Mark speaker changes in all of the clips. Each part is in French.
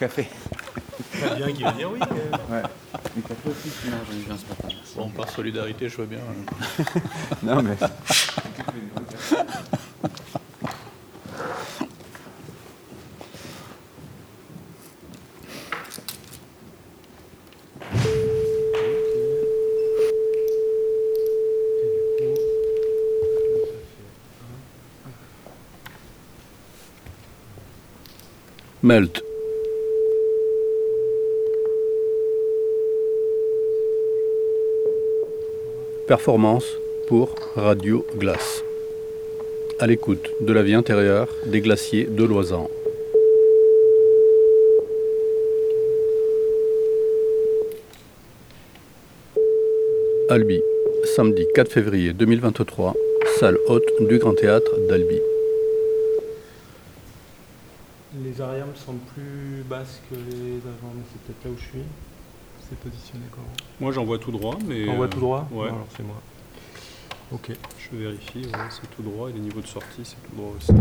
Speaker 1: café.
Speaker 2: Très bien qui va dire oui.
Speaker 1: Ouais. Mais café aussi, non, j'en ai vu un ce matin.
Speaker 3: Bon, par solidarité, je vois bien.
Speaker 1: Non, mais.
Speaker 3: Melt. Performance pour Radio Glace. À l'écoute de la vie intérieure des glaciers de Loisan. Albi, samedi 4 février 2023, salle haute du Grand Théâtre d'Albi.
Speaker 2: Les me semblent plus basses que les avant, mais c'est peut-être là où je suis. C'est positionné comment Moi j'en vois tout droit, mais.
Speaker 4: On voit tout droit
Speaker 2: Ouais.
Speaker 4: Alors c'est moi. Ok.
Speaker 2: Je vérifie, ouais, c'est tout droit et les niveaux de sortie c'est tout droit aussi.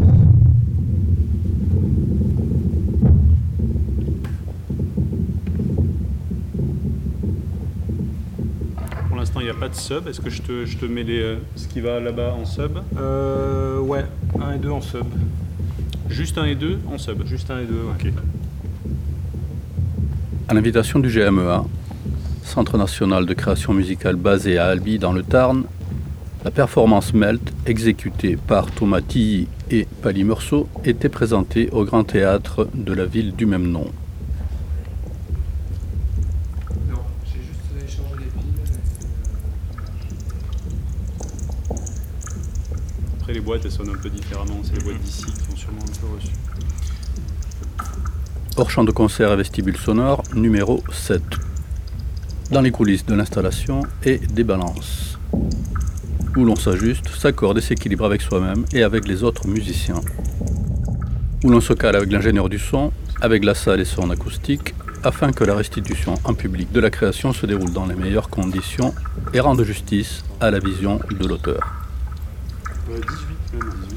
Speaker 2: Pour l'instant il n'y a pas de sub, est-ce que je te, je te mets les, euh, ce qui va là-bas en sub
Speaker 4: Euh, ouais, 1 et 2 en sub.
Speaker 2: Juste un et deux en sub
Speaker 4: Juste 1 et 2, ouais.
Speaker 2: Ok.
Speaker 3: À l'invitation du GMEA, Centre national de création musicale basé à Albi dans le Tarn, la performance Melt, exécutée par Thomas Tilly et Pali Meursault, était présentée au Grand Théâtre de la ville du même nom.
Speaker 4: Non, j'ai juste échangé les piles.
Speaker 2: Après les boîtes elles sonnent un peu différemment, c'est les boîtes d'ici qui ont sûrement un peu reçu.
Speaker 3: Hors champ de concert et vestibule sonore numéro 7. Dans les coulisses de l'installation et des balances. Où l'on s'ajuste, s'accorde et s'équilibre avec soi-même et avec les autres musiciens. Où l'on se cale avec l'ingénieur du son, avec la salle et son acoustique, afin que la restitution en public de la création se déroule dans les meilleures conditions et rende justice à la vision de l'auteur.
Speaker 2: 18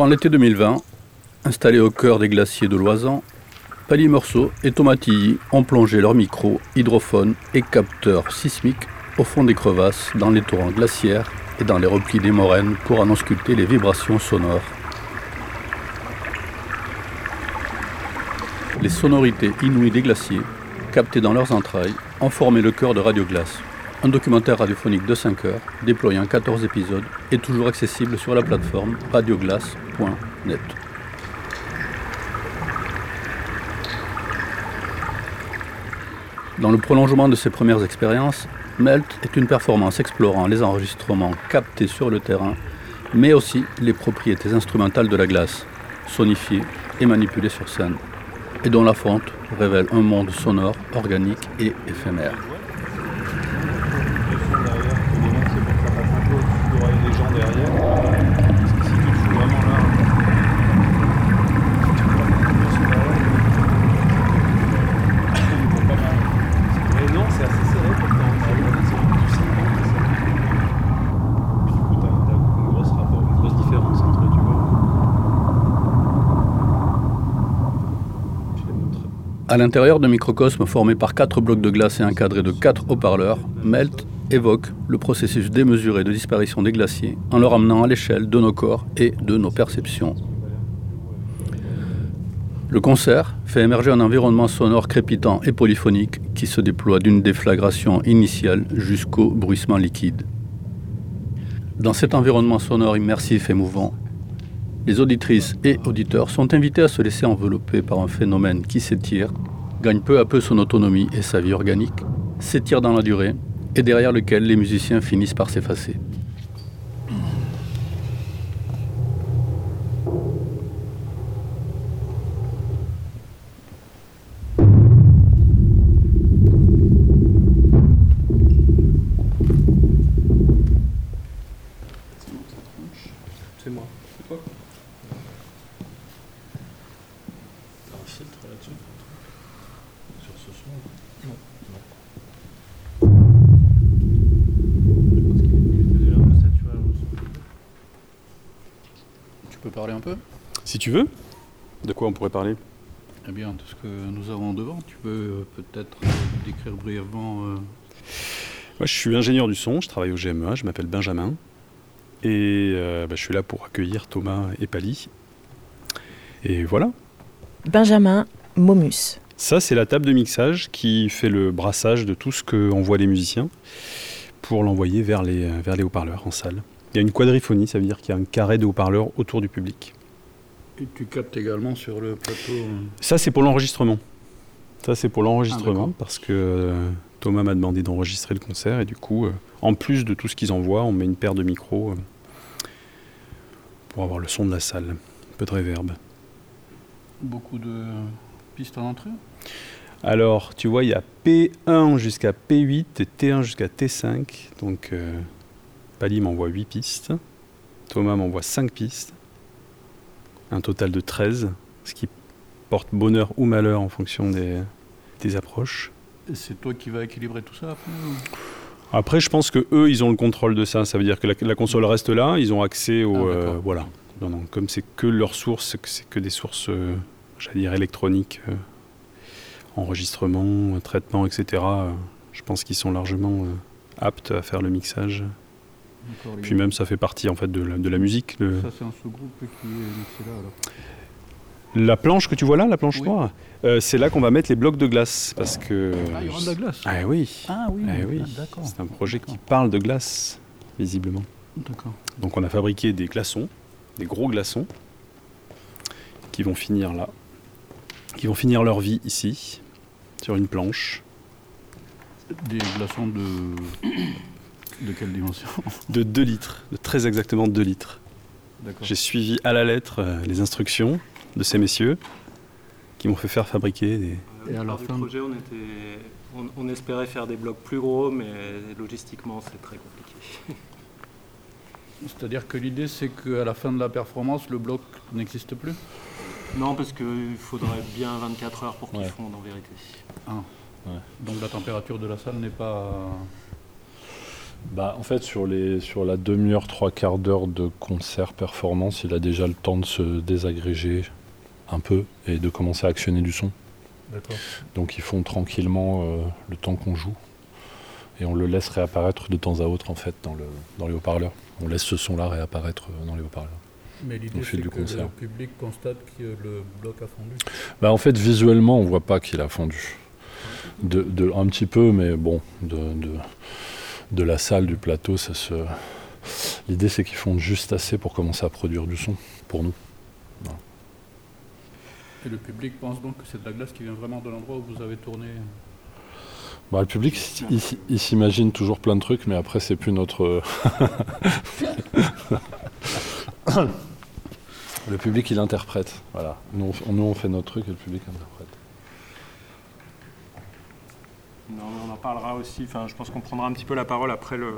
Speaker 3: Durant l'été 2020, installés au cœur des glaciers de Loisan, Pali Meursault et Thomas Tilly ont plongé leurs micros, hydrophones et capteurs sismiques au fond des crevasses, dans les torrents glaciaires et dans les replis des moraines pour en ausculter les vibrations sonores. Les sonorités inouïes des glaciers, captées dans leurs entrailles, ont formé le cœur de Radio Glace, un documentaire radiophonique de 5 heures, déployé en 14 épisodes et toujours accessible sur la plateforme radioglace.net. Dans le prolongement de ses premières expériences, Melt est une performance explorant les enregistrements captés sur le terrain, mais aussi les propriétés instrumentales de la glace, sonifiée et manipulée sur scène, et dont la fonte révèle un monde sonore, organique et éphémère.
Speaker 5: les gens derrière. Parce que si tu te fous vraiment là. Ils vont pas mal. Mais non, c'est assez serré pourtant. C'est du 50 et ça. Puis du coup, t'as t'as une grosse rapport, une grosse différence entre, tu vois. Je les montre.
Speaker 3: À l'intérieur d'un microcosme formé par quatre blocs de glace et encadré de quatre haut-parleurs, Melt évoque le processus démesuré de disparition des glaciers en le ramenant à l'échelle de nos corps et de nos perceptions. Le concert fait émerger un environnement sonore crépitant et polyphonique qui se déploie d'une déflagration initiale jusqu'au bruissement liquide. Dans cet environnement sonore immersif et mouvant, les auditrices et auditeurs sont invités à se laisser envelopper par un phénomène qui s'étire, gagne peu à peu son autonomie et sa vie organique, s'étire dans la durée et derrière lequel les musiciens finissent par s'effacer.
Speaker 1: C'est moi.
Speaker 6: un filtre là-dessus Sur ce son
Speaker 1: Non.
Speaker 6: Je pense qu'il est déjà un peu saturé le son.
Speaker 3: Tu peux parler un peu
Speaker 5: Si tu veux. De quoi on pourrait parler
Speaker 3: Eh bien, de ce que nous avons devant, tu peux euh, peut-être décrire brièvement. euh,
Speaker 5: Moi, je suis ingénieur du son, je travaille au GMEA, je m'appelle Benjamin. Et euh, bah, je suis là pour accueillir Thomas et Pali. Et voilà.
Speaker 7: Benjamin Momus.
Speaker 5: Ça, c'est la table de mixage qui fait le brassage de tout ce qu'envoient les musiciens pour l'envoyer vers les, vers les haut-parleurs en salle. Il y a une quadriphonie, ça veut dire qu'il y a un carré de haut-parleurs autour du public.
Speaker 3: Et tu captes également sur le plateau. euh,
Speaker 5: Ça, c'est pour l'enregistrement. Ça, c'est pour
Speaker 3: Ah,
Speaker 5: l'enregistrement
Speaker 3: d'accord.
Speaker 5: parce que euh, Thomas m'a demandé d'enregistrer le concert et du coup, euh, en plus de tout ce qu'ils envoient, on met une paire de micros euh, pour avoir le son de la salle. Un peu de réverb.
Speaker 3: beaucoup de pistes en entrée?
Speaker 5: Alors, tu vois, il y a P1 jusqu'à P8 et T1 jusqu'à T5. Donc, euh, Pali m'envoie 8 pistes. Thomas m'envoie 5 pistes. Un total de 13, ce qui porte bonheur ou malheur en fonction des, des approches.
Speaker 3: C'est toi qui vas équilibrer tout ça après
Speaker 5: je pense que eux, ils ont le contrôle de ça. Ça veut dire que la, la console reste là, ils ont accès au.
Speaker 3: Ah,
Speaker 5: euh, voilà. Non, non, comme c'est que leurs sources, c'est que- des sources, euh, j'allais dire électroniques, euh, enregistrement, traitement, etc. euh, je pense qu'ils sont largement aptes à faire le mixage. Puis même, ça fait partie en fait de la, de la musique. le-
Speaker 3: Ça, c'est un sous-groupe qui est là alors.
Speaker 5: La planche que tu vois là, la planche
Speaker 3: Oui.
Speaker 5: noire, euh, c'est là qu'on va mettre les blocs de glace. Parce que.
Speaker 3: Ah, il y aura de la glace
Speaker 5: Ah oui,
Speaker 3: Ah oui,
Speaker 5: Ah oui.
Speaker 3: ah, d'accord.
Speaker 5: c'est un projet qui parle de glace, visiblement.
Speaker 3: D'accord.
Speaker 5: Donc on a fabriqué des glaçons, des gros glaçons, qui vont finir là, qui vont finir leur vie ici, sur une planche,
Speaker 3: Des glaçons de. De quelle dimension?
Speaker 5: De 2 litres, de très exactement 2 litres.
Speaker 3: D'accord.
Speaker 5: J'ai suivi à la lettre euh, les instructions de ces messieurs, qui m'ont fait faire fabriquer des...
Speaker 3: Et à la
Speaker 1: du
Speaker 3: fin-
Speaker 1: projet, on, était, on, on espérait faire des blocs plus gros, mais logistiquement, c'est très compliqué.
Speaker 3: C'est-à-dire que l'idée, c'est qu'à la fin de la performance, le bloc n'existe plus?
Speaker 1: Non, parce qu'il faudrait bien 24 heures pour qu'ils
Speaker 6: Ouais.
Speaker 1: fondent en vérité.
Speaker 3: Donc la température de la salle n'est pas.
Speaker 6: Bah, en fait, sur, les, sur la demi-heure, trois quarts d'heure de concert performance, il a déjà le temps de se désagréger un peu et de commencer à actionner du son. Donc ils font tranquillement euh, le temps qu'on joue et on le laisse réapparaître de temps à autre en fait dans, le, dans les haut-parleurs. On laisse ce son-là réapparaître euh, dans les haut-parleurs.
Speaker 3: Mais l'idée, c'est que le public constate que le bloc a fondu.
Speaker 6: Bah, en fait, visuellement, on voit pas qu'il a fondu. De, de- un petit peu, mais bon, de, de, de la salle, du plateau, ça se. L'idée, c'est qu'ils fondent juste assez pour commencer à produire du son pour nous.
Speaker 3: Et le public pense donc que c'est de la glace qui vient vraiment de l'endroit où vous avez tourné
Speaker 6: Bah, le public, il, il s'imagine toujours plein de trucs, mais après, c'est plus notre. le public, il interprète. Voilà. Nous, on, nous, on fait notre truc et le public interprète.
Speaker 4: Non, on en parlera aussi. Enfin, je pense qu'on prendra un petit peu la parole après le,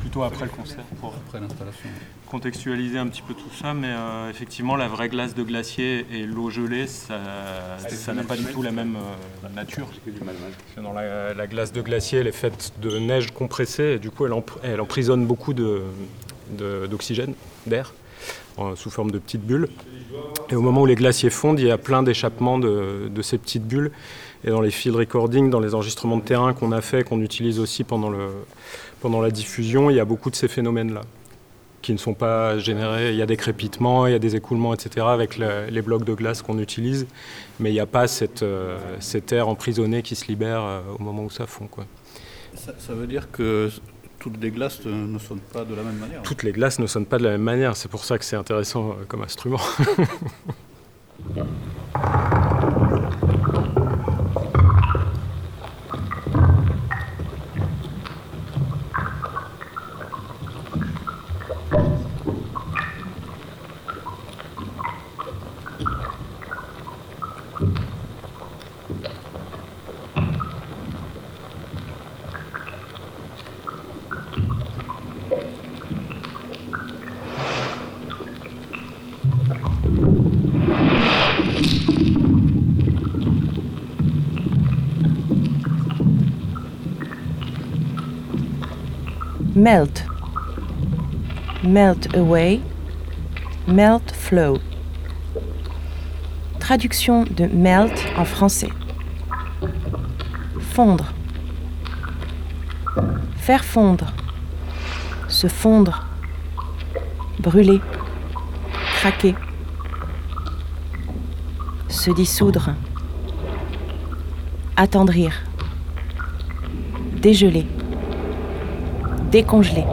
Speaker 4: plutôt après le concert pour
Speaker 3: Après l'installation.
Speaker 4: contextualiser un petit peu tout ça. Mais euh, effectivement, la vraie glace de glacier et l'eau gelée, ça ça n'a pas du tout la même euh, nature. Dans la, la glace de glacier, elle est faite de neige compressée et du coup, elle, empr- elle emprisonne beaucoup de- de- d'oxygène, d'air, sous forme de petites bulles. Et au moment où les glaciers fondent, il y a plein d'échappements de, de ces petites bulles. Et dans les field recording, dans les enregistrements de terrain qu'on a fait, qu'on utilise aussi pendant, le, pendant la diffusion, il y a beaucoup de ces phénomènes-là qui ne sont pas générés. Il y a des crépitements, il y a des écoulements, etc. avec le- les blocs de glace qu'on utilise, mais il n'y a pas cette, euh, cet air emprisonné qui se libère euh, au moment où ça fond. Quoi.
Speaker 3: Ça, ça veut dire que toutes les glaces euh, ne sonnent pas de la même manière.
Speaker 4: Toutes les glaces ne sonnent pas de la même manière, c'est pour ça que c'est intéressant euh, comme instrument.
Speaker 7: Melt. Melt away. Melt flow. Traduction de melt en français. Fondre. Faire fondre. Se fondre. Brûler. Craquer. Se dissoudre. Attendrir. Dégeler. Décongeler.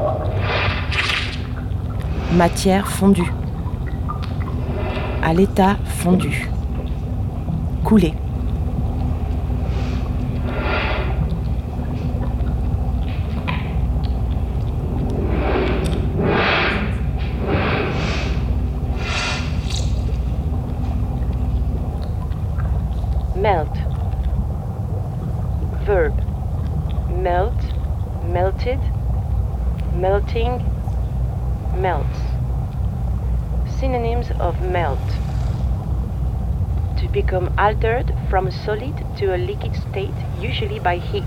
Speaker 7: Matière fondue. À l'état fondu. Couler. Melt. Verb. Melt. Melted. Melting, melts. Synonyms of melt. To become altered from a solid to a liquid state, usually by heat.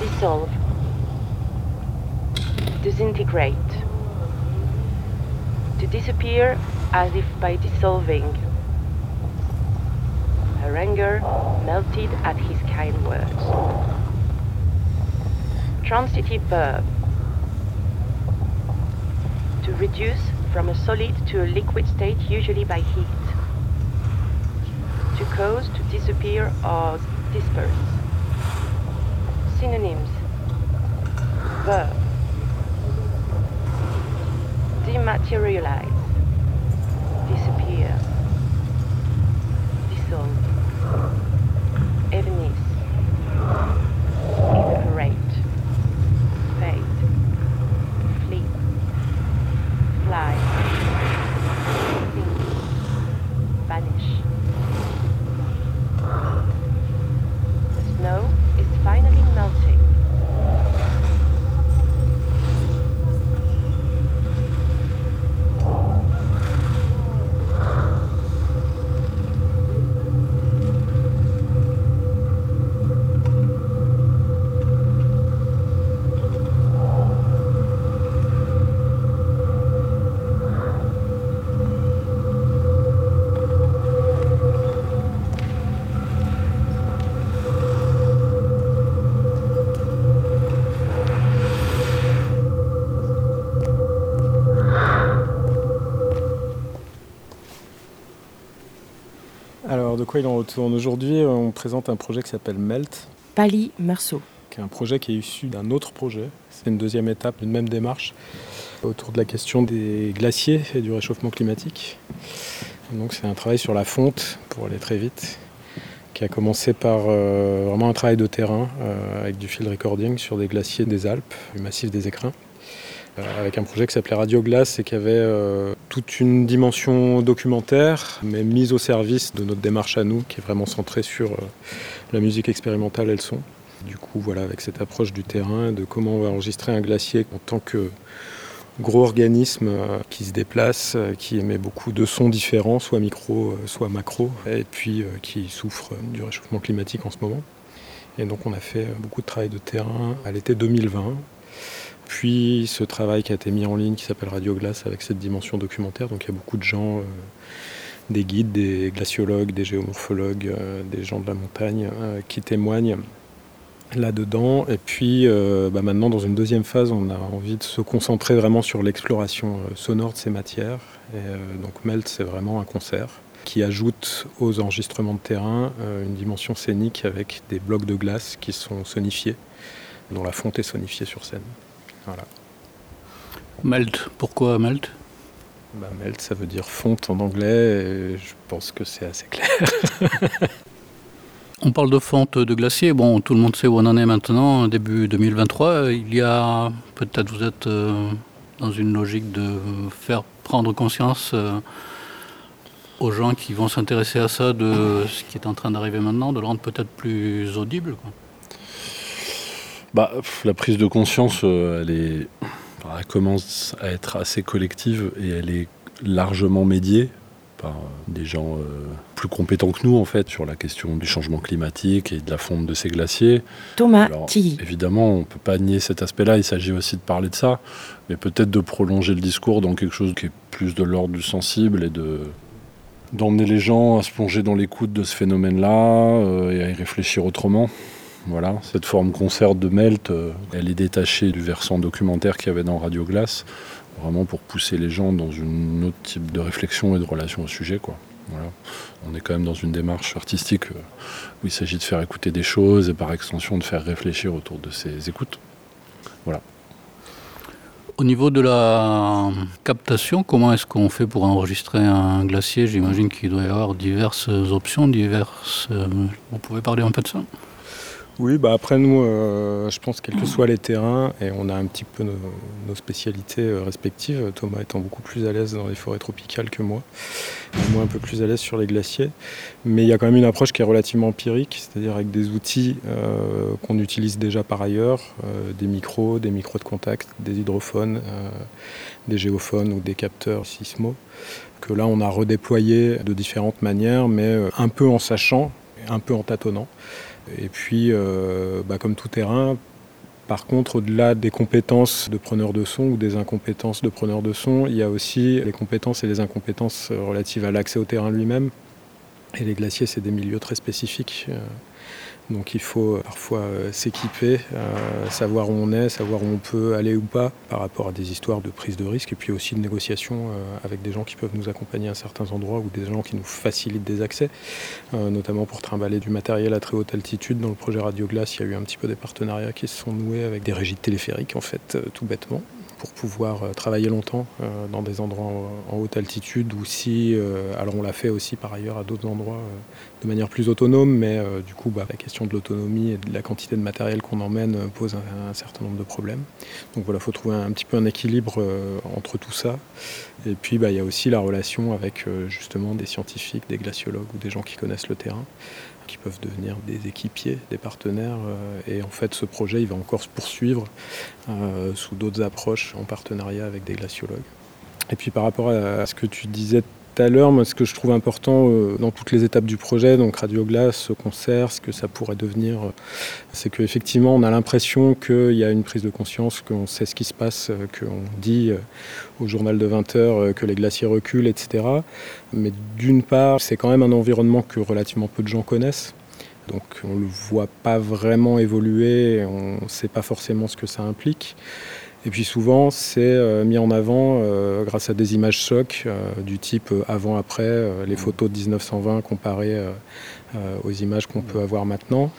Speaker 7: Dissolve. Disintegrate. To disappear as if by dissolving. Her anger melted at his kind words transitive verb. To reduce from a solid to a liquid state, usually by heat. To cause to disappear or disperse. Synonyms. Verb. Dematerialize. Disappear. Dissolve.
Speaker 8: Quoi il en retourne Aujourd'hui, on présente un projet qui s'appelle Melt,
Speaker 7: Pali Marceau.
Speaker 8: qui est un projet qui est issu d'un autre projet. C'est une deuxième étape d'une même démarche autour de la question des glaciers et du réchauffement climatique. Donc, c'est un travail sur la fonte, pour aller très vite,
Speaker 4: qui a commencé par euh, vraiment un travail de terrain euh, avec du field recording sur des glaciers des Alpes, du massif des Écrins, euh, avec un projet qui s'appelait Radio Glace et qui avait toute une dimension documentaire, mais mise au service de notre démarche à nous, qui est vraiment centrée sur la musique expérimentale et le son. Du coup, voilà, avec cette approche du terrain, de comment on va enregistrer un glacier en tant que gros organisme euh, qui se déplace, euh, qui émet beaucoup de sons différents, soit micro, euh, soit macro, et puis qui souffre du réchauffement climatique en ce moment. Et donc on a fait beaucoup de travail de terrain à l'été 2020. Puis ce travail qui a été mis en ligne qui s'appelle Radio Glace avec cette dimension documentaire. Donc il y a beaucoup de gens, des guides, des glaciologues, des géomorphologues, des gens de la montagne qui témoignent là-dedans. Et puis euh, bah, maintenant, dans une deuxième phase, on a envie de se concentrer vraiment sur l'exploration euh, sonore de ces matières. Euh, donc Melt, c'est vraiment un concert qui ajoute aux enregistrements de terrain une dimension scénique avec des blocs de glace qui sont sonifiés, dont la fonte est sonifiée sur scène. Voilà.
Speaker 3: Melt, pourquoi Melt
Speaker 4: bah, Melt, ça veut dire fonte en anglais, et je pense que c'est assez clair.
Speaker 3: On parle de fonte de glacier. Bon, tout le monde sait où on en est maintenant, début 2023. Il y a, peut-être vous êtes euh, dans une logique de faire prendre conscience euh, aux gens qui vont s'intéresser à ça de ce qui est en train d'arriver maintenant, de le rendre peut-être plus audible.
Speaker 6: Bah, la prise de conscience, euh, elle, est, elle commence à être assez collective et elle est largement médiée par des gens euh, plus compétents que nous en fait sur la question du changement climatique et de la fonte de ces glaciers.
Speaker 9: Thomas
Speaker 6: Évidemment, on ne peut pas nier cet aspect-là, il s'agit aussi de parler de ça, mais peut-être de prolonger le discours dans quelque chose qui est plus de l'ordre du sensible et de d'emmener les gens à se plonger dans l'écoute de ce phénomène-là euh, et à y réfléchir autrement. Voilà, cette forme concert de Melt, euh, elle est détachée du versant documentaire qu'il y avait dans Radio Glace vraiment pour pousser les gens dans un autre type de réflexion et de relation au sujet. On est quand même dans une démarche artistique euh, où il s'agit de faire écouter des choses et par extension de faire réfléchir autour de ces écoutes. Voilà.
Speaker 3: Au niveau de la captation, comment est-ce qu'on fait pour enregistrer un glacier? J'imagine qu'il doit y avoir diverses options, diverses. Euh, vous pouvez parler un peu de ça?
Speaker 4: Oui, bah après nous, euh, je pense quels que soient les terrains, et on a un petit peu nos, spécialités euh, respectives, Thomas étant beaucoup plus à l'aise dans les forêts tropicales que moi, et moi un peu plus à l'aise sur les glaciers. Mais il y a quand même une approche qui est relativement empirique, c'est-à-dire avec des outils euh, qu'on utilise déjà par ailleurs, des micros, des micros de contact, des hydrophones, des géophones ou des capteurs sismo, que là on a redéployé de différentes manières, mais un peu en sachant, un peu en tâtonnant. Et puis, euh, bah, comme tout terrain, par contre, au-delà des compétences de preneur de son ou des incompétences de preneur de son, il y a aussi les compétences et les incompétences relatives à l'accès au terrain lui-même. Et les glaciers, c'est des milieux très spécifiques. Donc il faut euh, parfois euh, s'équiper, euh, savoir où on est, savoir où on peut aller ou pas par rapport à des histoires de prise de risque et puis aussi de négociation avec des gens qui peuvent nous accompagner à certains endroits ou des gens qui nous facilitent des accès, notamment pour trimballer du matériel à très haute altitude. Dans le projet Radio Glace, il y a eu un petit peu des partenariats qui se sont noués avec des régies téléphériques en fait, tout bêtement pour pouvoir euh, travailler longtemps euh, dans des endroits en, haute altitude ou si, euh, alors on l'a fait aussi par ailleurs à d'autres endroits de manière plus autonome, mais du coup bah, la question de l'autonomie et de la quantité de matériel qu'on emmène pose un, certain nombre de problèmes. Donc voilà, il faut trouver un, petit peu un équilibre entre tout ça. Et puis bah, il y a aussi la relation avec justement des scientifiques, des glaciologues ou des gens qui connaissent le terrain qui peuvent devenir des équipiers, des partenaires. Euh, et en fait, ce projet, il va encore se poursuivre euh, sous d'autres approches en partenariat avec des glaciologues. Et puis par rapport à ce que tu disais à l'heure, moi, ce que je trouve important euh, dans toutes les étapes du projet, donc Radio Glace, concert, ce que ça pourrait devenir, euh, c'est qu'effectivement, on a l'impression qu'il y a une prise de conscience, qu'on sait ce qui se passe, euh, qu'on dit au journal de 20 heures que les glaciers reculent, etc. Mais d'une part, c'est quand même un environnement que relativement peu de gens connaissent. Donc on ne le voit pas vraiment évoluer, on ne sait pas forcément ce que ça implique. Et puis souvent, c'est euh, mis en avant euh, grâce à des images chocs euh, du type avant-après, les photos de 1920 comparées aux images qu'on peut avoir maintenant.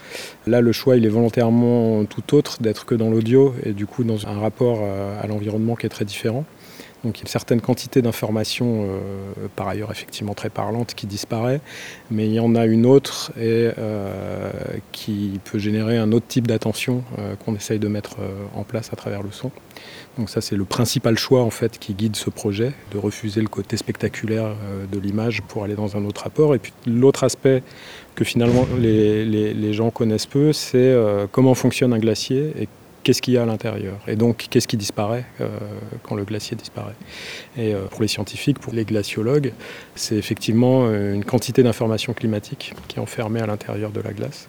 Speaker 4: Là, le choix, il est volontairement tout autre, d'être que dans l'audio et du coup dans un rapport à l'environnement qui est très différent. Donc il y a une certaine quantité d'informations, euh, par ailleurs effectivement très parlantes, qui disparaît, mais il y en a une autre et euh, qui peut générer un autre type d'attention euh, qu'on essaye de mettre en place à travers le son. Donc ça c'est le principal choix en fait qui guide ce projet, de refuser le côté spectaculaire de l'image pour aller dans un autre rapport. Et puis l'autre aspect que finalement les, gens connaissent peu, c'est comment fonctionne un glacier qu'est-ce qu'il y a à l'intérieur? Et donc qu'est-ce qui disparaît euh, quand le glacier disparaît? Et euh, pour les scientifiques, pour les glaciologues, c'est effectivement euh, une quantité d'informations climatiques qui est enfermée à l'intérieur de la glace.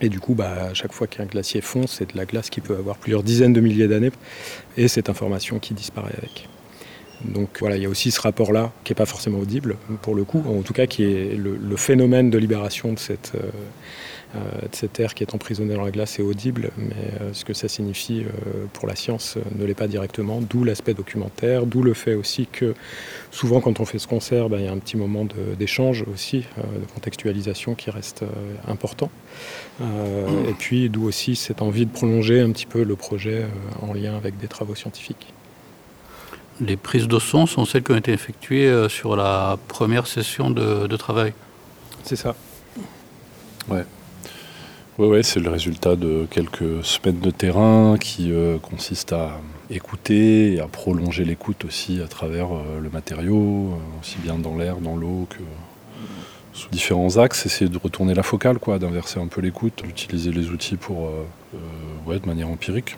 Speaker 4: Et du coup, bah, à chaque fois qu'un glacier fond, c'est de la glace qui peut avoir plusieurs dizaines de milliers d'années et cette information qui disparaît avec. Donc voilà, il y a aussi ce rapport-là qui n'est pas forcément audible pour le coup, en tout cas qui est le, phénomène de libération de cette, de cet air qui est emprisonné dans la glace est audible, mais euh, ce que ça signifie euh, pour la science ne l'est pas directement, d'où l'aspect documentaire, d'où le fait aussi que souvent quand on fait ce concert, ben, il y a un petit moment d'échange aussi, de contextualisation qui reste important. et puis d'où aussi cette envie de prolonger un petit peu le projet en lien avec des travaux scientifiques.
Speaker 3: Les prises de son sont celles qui ont été effectuées sur la première session de, de travail.
Speaker 4: C'est ça.
Speaker 6: Ouais. Oui, ouais, c'est le résultat de quelques semaines de terrain qui euh, consiste à écouter et à prolonger l'écoute aussi à travers euh, le matériau, euh, aussi bien dans l'air, dans l'eau que sous différents axes, essayer de retourner la focale, quoi, d'inverser un peu l'écoute, d'utiliser les outils pour, ouais, de manière empirique,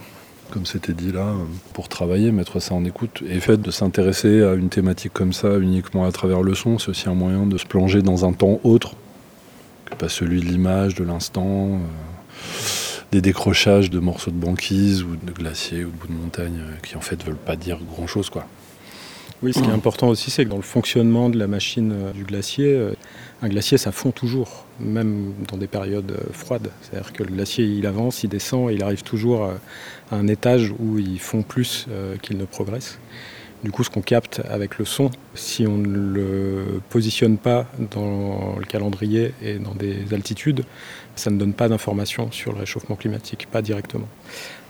Speaker 6: comme c'était dit là, pour travailler, mettre ça en écoute. Et le fait de s'intéresser à une thématique comme ça uniquement à travers le son, c'est aussi un moyen de se plonger dans un temps autre pas celui de l'image, de l'instant, euh, des décrochages de morceaux de banquise ou de glaciers ou de bout de montagne euh, qui en fait veulent pas dire grand chose quoi.
Speaker 4: Oui, ce qui est important aussi, c'est que dans le fonctionnement de la machine euh, du glacier, un glacier, ça fond toujours, même dans des périodes froides. C'est-à-dire que le glacier, il avance, il descend, et il arrive toujours à un étage où il fond plus qu'il ne progresse. Du coup, ce qu'on capte avec le son, si on ne le positionne pas dans le calendrier et dans des altitudes, ça ne donne pas d'informations sur le réchauffement climatique, pas directement.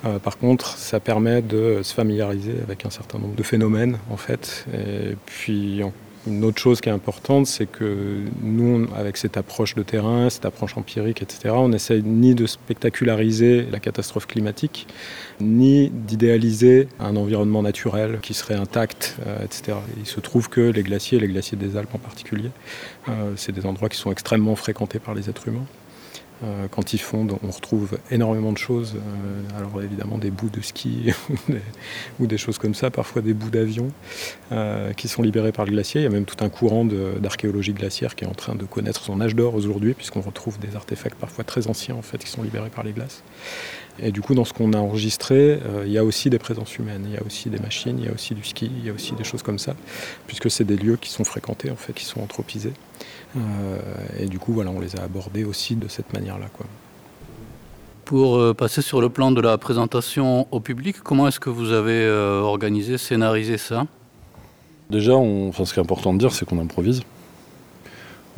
Speaker 4: Euh, par contre, ça permet de se familiariser avec un certain nombre de phénomènes, en fait. Et puis, une autre chose qui est importante, c'est que nous, avec cette approche de terrain, cette approche empirique, etc., on essaye ni de spectaculariser la catastrophe climatique, ni d'idéaliser un environnement naturel qui serait intact, euh, etc. Il se trouve que les glaciers, les glaciers des Alpes en particulier, euh, c'est des endroits qui sont extrêmement fréquentés par les êtres humains. Euh, quand ils fondent, on retrouve énormément de choses. Euh, alors évidemment des bouts de ski ou des choses comme ça, parfois des bouts d'avion euh, qui sont libérés par le glacier. Il y a même tout un courant d'archéologie glaciaire qui est en train de connaître son âge d'or aujourd'hui, puisqu'on retrouve des artefacts parfois très anciens en fait qui sont libérés par les glaces. Et du coup, dans ce qu'on a enregistré, il y a aussi des présences humaines, il y a aussi des machines, il y a aussi du ski, il y a aussi des choses comme ça, puisque c'est des lieux qui sont fréquentés en fait, qui sont anthropisés. Euh, et du coup, voilà, on les a abordés aussi de cette manière-là. Quoi.
Speaker 3: Pour euh, passer sur le plan de la présentation au public, comment est-ce que vous avez euh, organisé, scénarisé ça?
Speaker 6: Déjà, on, enfin, ce qui est important de dire, c'est qu'on improvise.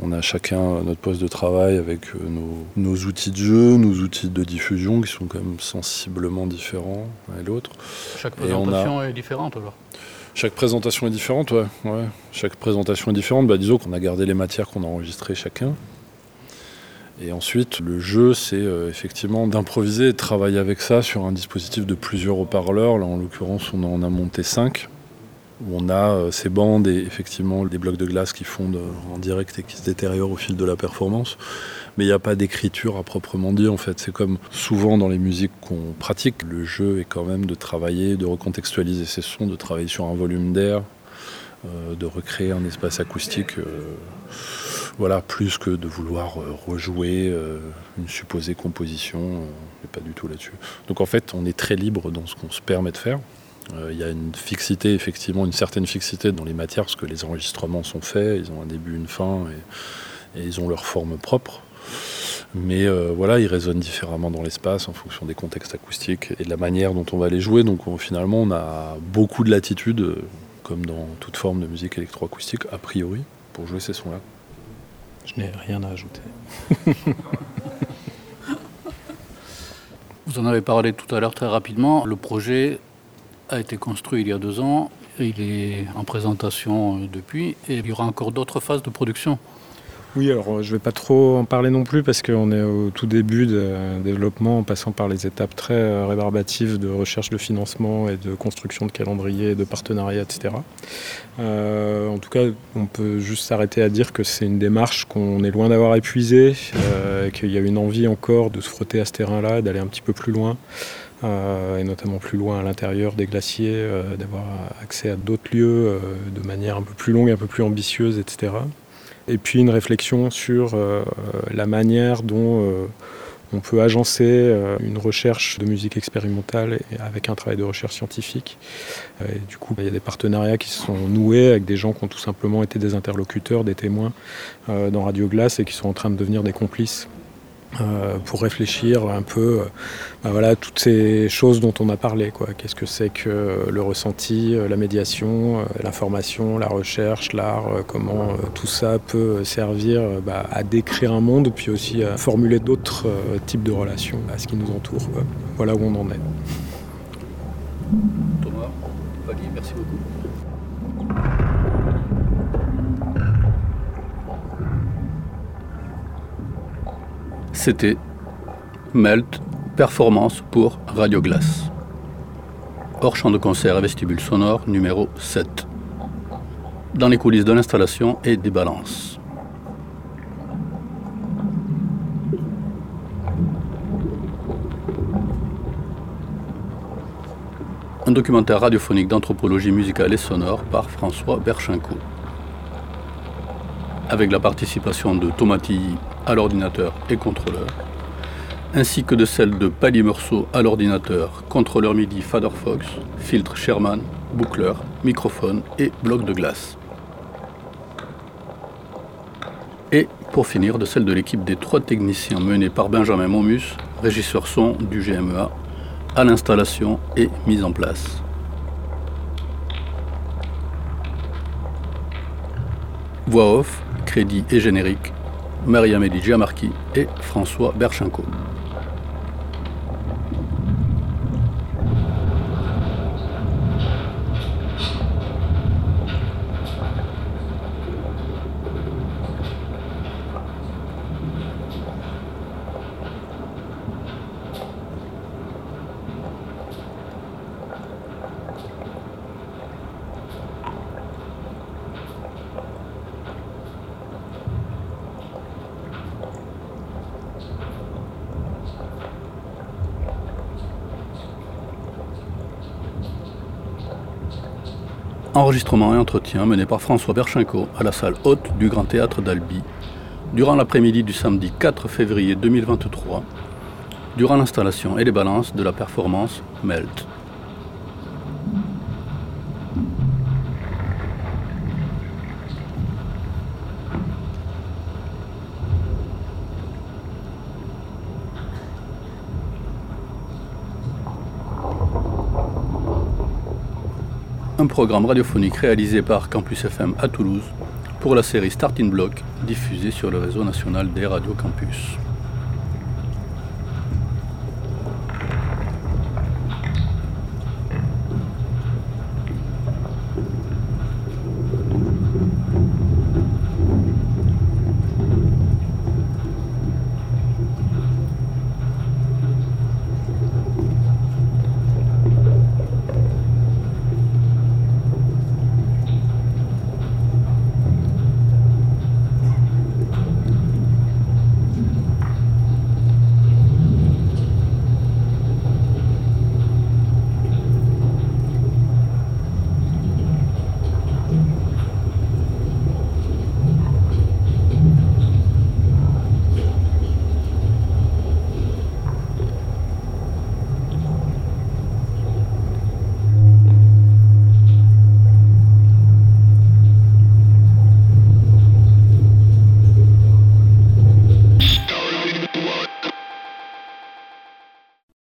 Speaker 6: On a chacun notre poste de travail avec nos, outils de jeu, nos outils de diffusion qui sont quand même sensiblement différents l'un et l'autre.
Speaker 3: Chaque présentation est différente alors?
Speaker 6: Chaque présentation est différente, ouais. Chaque présentation est différente. Bah, disons qu'on a gardé les matières qu'on a enregistrées chacun. Et ensuite, le jeu, c'est euh, effectivement d'improviser et de travailler avec ça sur un dispositif de plusieurs haut-parleurs. Là, en l'occurrence, on en a monté cinq. Où on a euh, ces bandes et effectivement des blocs de glace qui fondent euh, en direct et qui se détériorent au fil de la performance mais il n'y a pas d'écriture à proprement dire en fait. C'est comme souvent dans les musiques qu'on pratique, le jeu est quand même de travailler, de recontextualiser ses sons, de travailler sur un volume d'air, euh, de recréer un espace acoustique. Voilà, plus que de vouloir rejouer une supposée composition, mais pas du tout là-dessus. Donc en fait, on est très libre dans ce qu'on se permet de faire. Il y a une fixité, effectivement, une certaine fixité dans les matières, parce que les enregistrements sont faits, ils ont un début, une fin, et ils ont leur forme propre. Mais euh, voilà, ils résonnent différemment dans l'espace en fonction des contextes acoustiques et de la manière dont on va les jouer. Donc finalement, on a beaucoup de latitude, euh, comme dans toute forme de musique électroacoustique, a priori, pour jouer ces sons-là.
Speaker 4: Je n'ai rien à ajouter.
Speaker 3: Vous en avez parlé tout à l'heure très rapidement. Le projet a été construit il y a deux ans. il est en présentation depuis et il y aura encore d'autres phases de production.
Speaker 4: Oui, alors euh, je ne vais pas trop en parler non plus parce qu'on est au tout début de développement en passant par les étapes très euh, rébarbatives de recherche de financement et de construction de calendrier, de partenariat, etc. Euh, en tout cas, on peut juste s'arrêter à dire que c'est une démarche qu'on est loin d'avoir épuisée, qu'il y a une envie encore de se frotter à ce terrain-là, d'aller un petit peu plus loin. Et notamment plus loin à l'intérieur des glaciers, d'avoir accès à d'autres lieux de manière un peu plus longue, un peu plus ambitieuse, etc et puis une réflexion sur euh, la manière dont euh, on peut agencer euh, une recherche de musique expérimentale avec un travail de recherche scientifique. Et du coup, il y a des partenariats qui se sont noués avec des gens qui ont tout simplement été des interlocuteurs, des témoins dans Radio Glace et qui sont en train de devenir des complices euh, pour réfléchir un peu euh, bah toutes ces choses dont on a parlé. Qu'est-ce que c'est que le ressenti, euh, la médiation, l'information, la recherche, l'art, comment tout ça peut servir bah, à décrire un monde, puis aussi à formuler d'autres types de relations à ce qui nous entoure. Voilà où on en est.
Speaker 3: C'était Melt, performance pour Radio Glace. Hors champ de concert à vestibule sonore numéro 7. Dans les coulisses de l'installation et des balances. Un documentaire radiophonique d'anthropologie musicale et sonore par François Berchinko. Avec la participation de Thomas à l'ordinateur et contrôleur, ainsi que de celle de Meursault à l'ordinateur, contrôleur MIDI Faderfox, filtre Sherman, boucleur, microphone et bloc de glace. Et pour finir, de celle de l'équipe des trois techniciens menés par Benjamin Momus, régisseur son du GMEA, à l'installation et mise en place. Voix off, crédit et générique, Maria-Mélie Giamarchi et François Berchenko. Enregistrement et entretien mené par François Berchinko à la salle haute du Grand Théâtre d'Albi durant l'après-midi du samedi 4 février 2023, durant l'installation et les balances de la performance Melt. Programme radiophonique réalisé par Campus FM à Toulouse pour la série Starting Block diffusée sur le réseau national des radios campus.